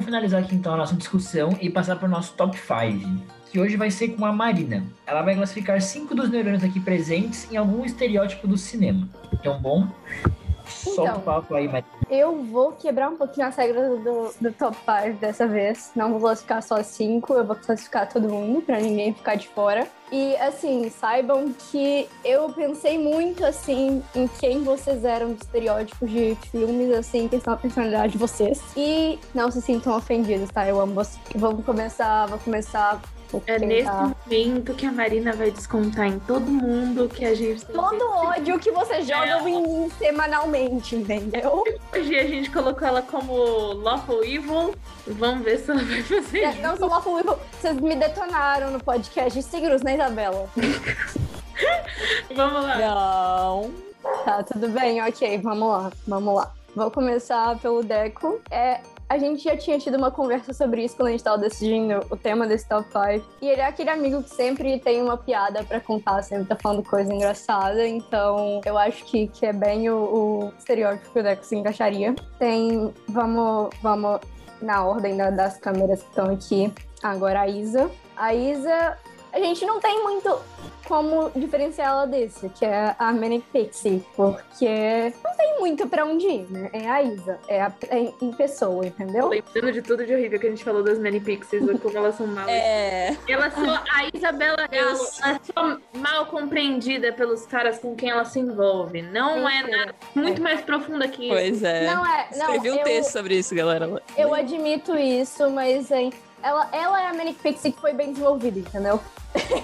Speaker 1: Vamos finalizar aqui então a nossa discussão e passar para o nosso top 5, que hoje vai ser com a Marina. Ela vai classificar cinco dos neurônios aqui presentes em algum estereótipo do cinema. Então, bom, solta
Speaker 6: Então.
Speaker 1: o papo aí, Marina.
Speaker 6: Eu vou quebrar um pouquinho as regras do, do top 5 dessa vez. Não vou classificar só cinco, eu vou classificar todo mundo pra ninguém ficar de fora. E assim, saibam que eu pensei muito assim em quem vocês eram de estereótipos de filmes, assim, questão da personalidade de vocês. E não se sintam ofendidos, tá? Eu amo vocês. Vamos começar, vou começar.
Speaker 3: É nesse momento que a Marina vai descontar em todo mundo que a gente
Speaker 6: Todo ódio que vocês jogam em mim semanalmente, entendeu?
Speaker 3: Hoje a gente colocou ela como Lawful Evil. Vamos ver se ela vai fazer
Speaker 6: É,
Speaker 3: isso.
Speaker 6: Não sou uma Evil. Vocês me detonaram no podcast. Seguros, né, Isabela?
Speaker 3: Vamos lá.
Speaker 2: Não.
Speaker 6: Tá, tudo bem, ok, vamos lá, vamos lá. Vou começar pelo Deco. É, a gente já tinha tido uma conversa sobre isso quando a gente tava decidindo o tema desse top 5. E ele é aquele amigo que sempre tem uma piada pra contar, sempre tá falando coisa engraçada. Então, eu acho que, que é bem o, o estereótipo que o Deco se encaixaria. Tem. Vamos, vamos na ordem da- das câmeras que estão aqui. Agora a Isa. A Isa, a gente não tem muito como diferenciar ela desse, que é a Manic Pixie, porque não tem muito pra onde ir, né? É a Isa, é, a, é em pessoa, entendeu?
Speaker 3: Lembrando de tudo de horrível que a gente falou das Many Pixies, como elas são mal.
Speaker 2: É.
Speaker 3: Ela só, a Isabela Galo, ela é só mal compreendida pelos caras com quem ela se envolve. Não é
Speaker 6: Mentira.
Speaker 3: nada muito mais profunda que isso.
Speaker 2: Pois é.
Speaker 6: Não é, não,
Speaker 2: Escrevi um
Speaker 6: eu,
Speaker 2: texto sobre isso, galera.
Speaker 6: eu admito isso, mas hein, ela, ela é a Manic Pixie que foi bem desenvolvida, entendeu?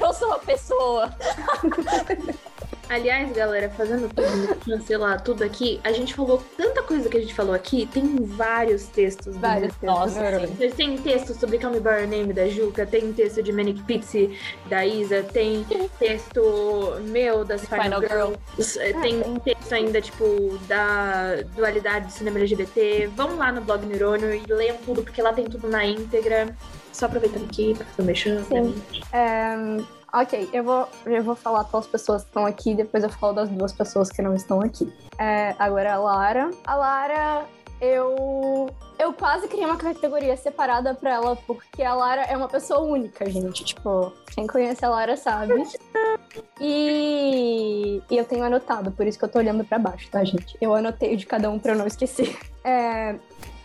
Speaker 6: Eu sou uma pessoa.
Speaker 3: Aliás, galera, fazendo tudo, cancelar tudo aqui, a gente falou tanta coisa que a gente falou aqui, tem vários textos.
Speaker 6: Vários textos.
Speaker 2: Nossa,
Speaker 6: neurônios.
Speaker 3: Tem texto sobre Call Me By Your Name da Juca, tem texto de Manic Pixie da Isa, tem texto meu das Final,
Speaker 2: Final Girl.
Speaker 3: Girls, eh, tem texto ainda, tipo, da dualidade do cinema LGBT. Vão lá no blog Neurônio e leiam tudo, porque lá tem tudo na íntegra. Só aproveitando aqui pra fazer o mexão.
Speaker 6: Sim. Ok, eu vou, eu vou falar pelas pessoas que estão aqui, depois eu falo das duas pessoas que não estão aqui. É, agora a Lara. A Lara, eu. Eu quase criei uma categoria separada pra ela, porque a Lara é uma pessoa única, gente. Tipo, quem conhece a Lara sabe. E, e eu tenho anotado, por isso que eu tô olhando pra baixo, tá, gente? Eu anotei de cada um pra eu não esquecer. É,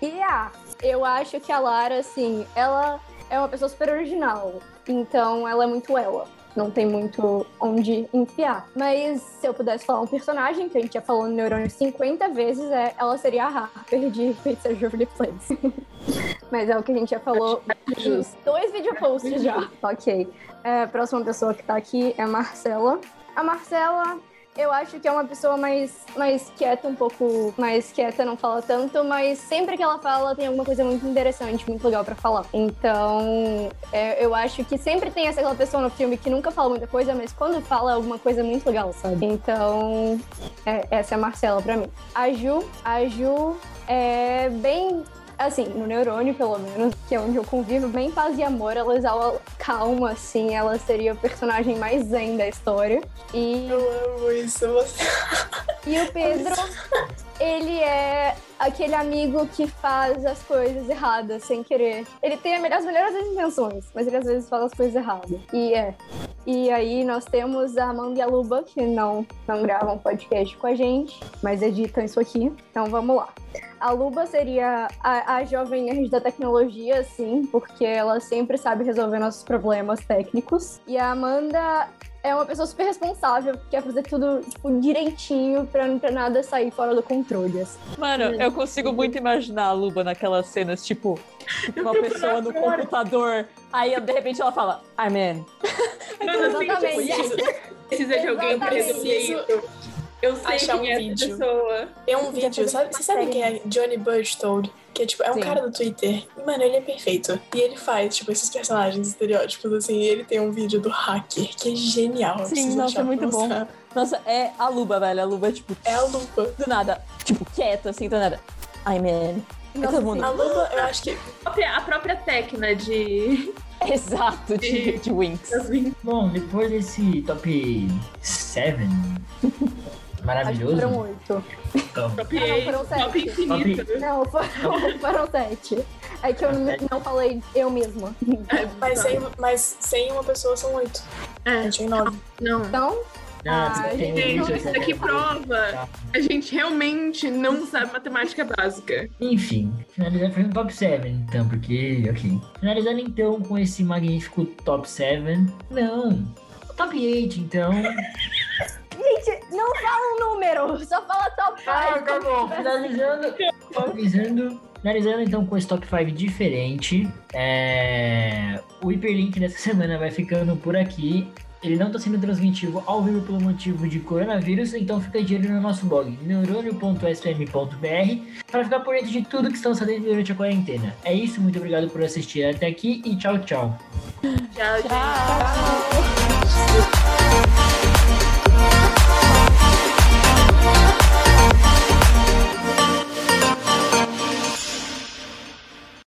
Speaker 6: e ah, eu acho que a Lara, assim, ela é uma pessoa super original. Então ela é muito ela. Não tem muito onde enfiar. Mas se eu pudesse falar um personagem, que a gente já falou no Neurônio 50 vezes, é, ela seria a Harper de Feiticeira Jubilee Place. Mas é o que a gente já falou nos dois video posts já. ok. É, a próxima pessoa que tá aqui é a Marcela. A Marcela eu acho que é uma pessoa mais, mais quieta, um pouco mais quieta, não fala tanto, mas sempre que ela fala tem alguma coisa muito interessante, muito legal para falar. Então, é, eu acho que sempre tem essa aquela pessoa no filme que nunca fala muita coisa, mas quando fala alguma coisa muito legal, sabe? Então, é, essa é a Marcela para mim. A Ju, a Ju é bem assim, no neurônio, pelo menos, que é onde eu convivo, bem paz e amor, ela exala calma, assim, ela seria o personagem mais zen da história. E...
Speaker 5: Eu amo isso, você.
Speaker 6: E o Pedro, ele é aquele amigo que faz as coisas erradas sem querer. Ele tem as melhores intenções, mas ele às vezes faz as coisas erradas. E é. E aí nós temos a Amanda e a Luba, que não, não gravam podcast com a gente, mas editam isso aqui. Então vamos lá. A Luba seria a, a jovem nerd da tecnologia, assim, porque ela sempre sabe resolver nossos problemas técnicos. E a Amanda é uma pessoa super responsável, que quer fazer tudo tipo, direitinho pra, pra nada sair fora do controle. Assim.
Speaker 2: Mano, eu consigo muito imaginar a Luba naquelas cenas, tipo, uma pessoa no computador, aí de repente ela fala, I'm in.
Speaker 6: Exatamente.
Speaker 3: assim, tipo, precisa de alguém pra
Speaker 6: Exatamente.
Speaker 3: resolver isso. Eu sei
Speaker 5: Achar
Speaker 3: quem
Speaker 5: um
Speaker 3: é essa
Speaker 5: vídeo.
Speaker 3: pessoa.
Speaker 5: Tem um vídeo, sabe, você sabe quem é Johnny Burstold? Que é, tipo, é um
Speaker 2: Sim.
Speaker 5: cara do Twitter. E, mano, ele é perfeito. E ele faz, tipo, esses personagens estereótipos, assim. E ele tem um vídeo do hacker, que é genial.
Speaker 2: Sim, nossa, é muito bom. Nossa, é a Luba, velho. A Luba é tipo,
Speaker 5: É a lupa.
Speaker 2: do nada, tipo, quieta, assim, do nada. I'm in. E
Speaker 6: Nossa,
Speaker 2: todo mundo.
Speaker 5: A lupa, eu acho que.
Speaker 3: A própria- A própria Tecna de.
Speaker 2: Exato, de, de Winx.
Speaker 1: Bom, depois desse top 7
Speaker 6: Acho que
Speaker 1: maravilhoso.
Speaker 6: foram oito.
Speaker 1: Top,
Speaker 3: Top
Speaker 6: Ah, não, foram
Speaker 3: 8, top
Speaker 6: sete.
Speaker 3: infinito.
Speaker 6: Não, foram, foram sete. É que eu não, não falei eu mesma.
Speaker 5: Mas sem, mas sem uma pessoa são oito. A
Speaker 3: É,
Speaker 5: gente tem nove.
Speaker 3: não.
Speaker 6: Então,
Speaker 1: Ah,
Speaker 6: Ah, gente,
Speaker 1: isso,
Speaker 3: Gente, isso daqui prova.
Speaker 1: Tá.
Speaker 3: A gente realmente não sabe matemática básica.
Speaker 1: Enfim, finalizando foi um top 7, então, porque, ok. Finalizando então com esse magnífico top 7. Não, top 8, então.
Speaker 6: gente, não fala um número, só fala top 5.
Speaker 1: Ah, tá bom. Finalizando, finalizando, finalizando então com esse top 5 diferente. É, O hiperlink dessa semana vai ficando por aqui. Ele não está sendo transmitido ao vivo pelo motivo de coronavírus, então fica de olho no nosso blog neurônio.sm.br para ficar por dentro de tudo que estamos fazendo durante a quarentena. É isso, muito obrigado por assistir até aqui e tchau, tchau.
Speaker 3: Tchau, gente.
Speaker 2: Tchau.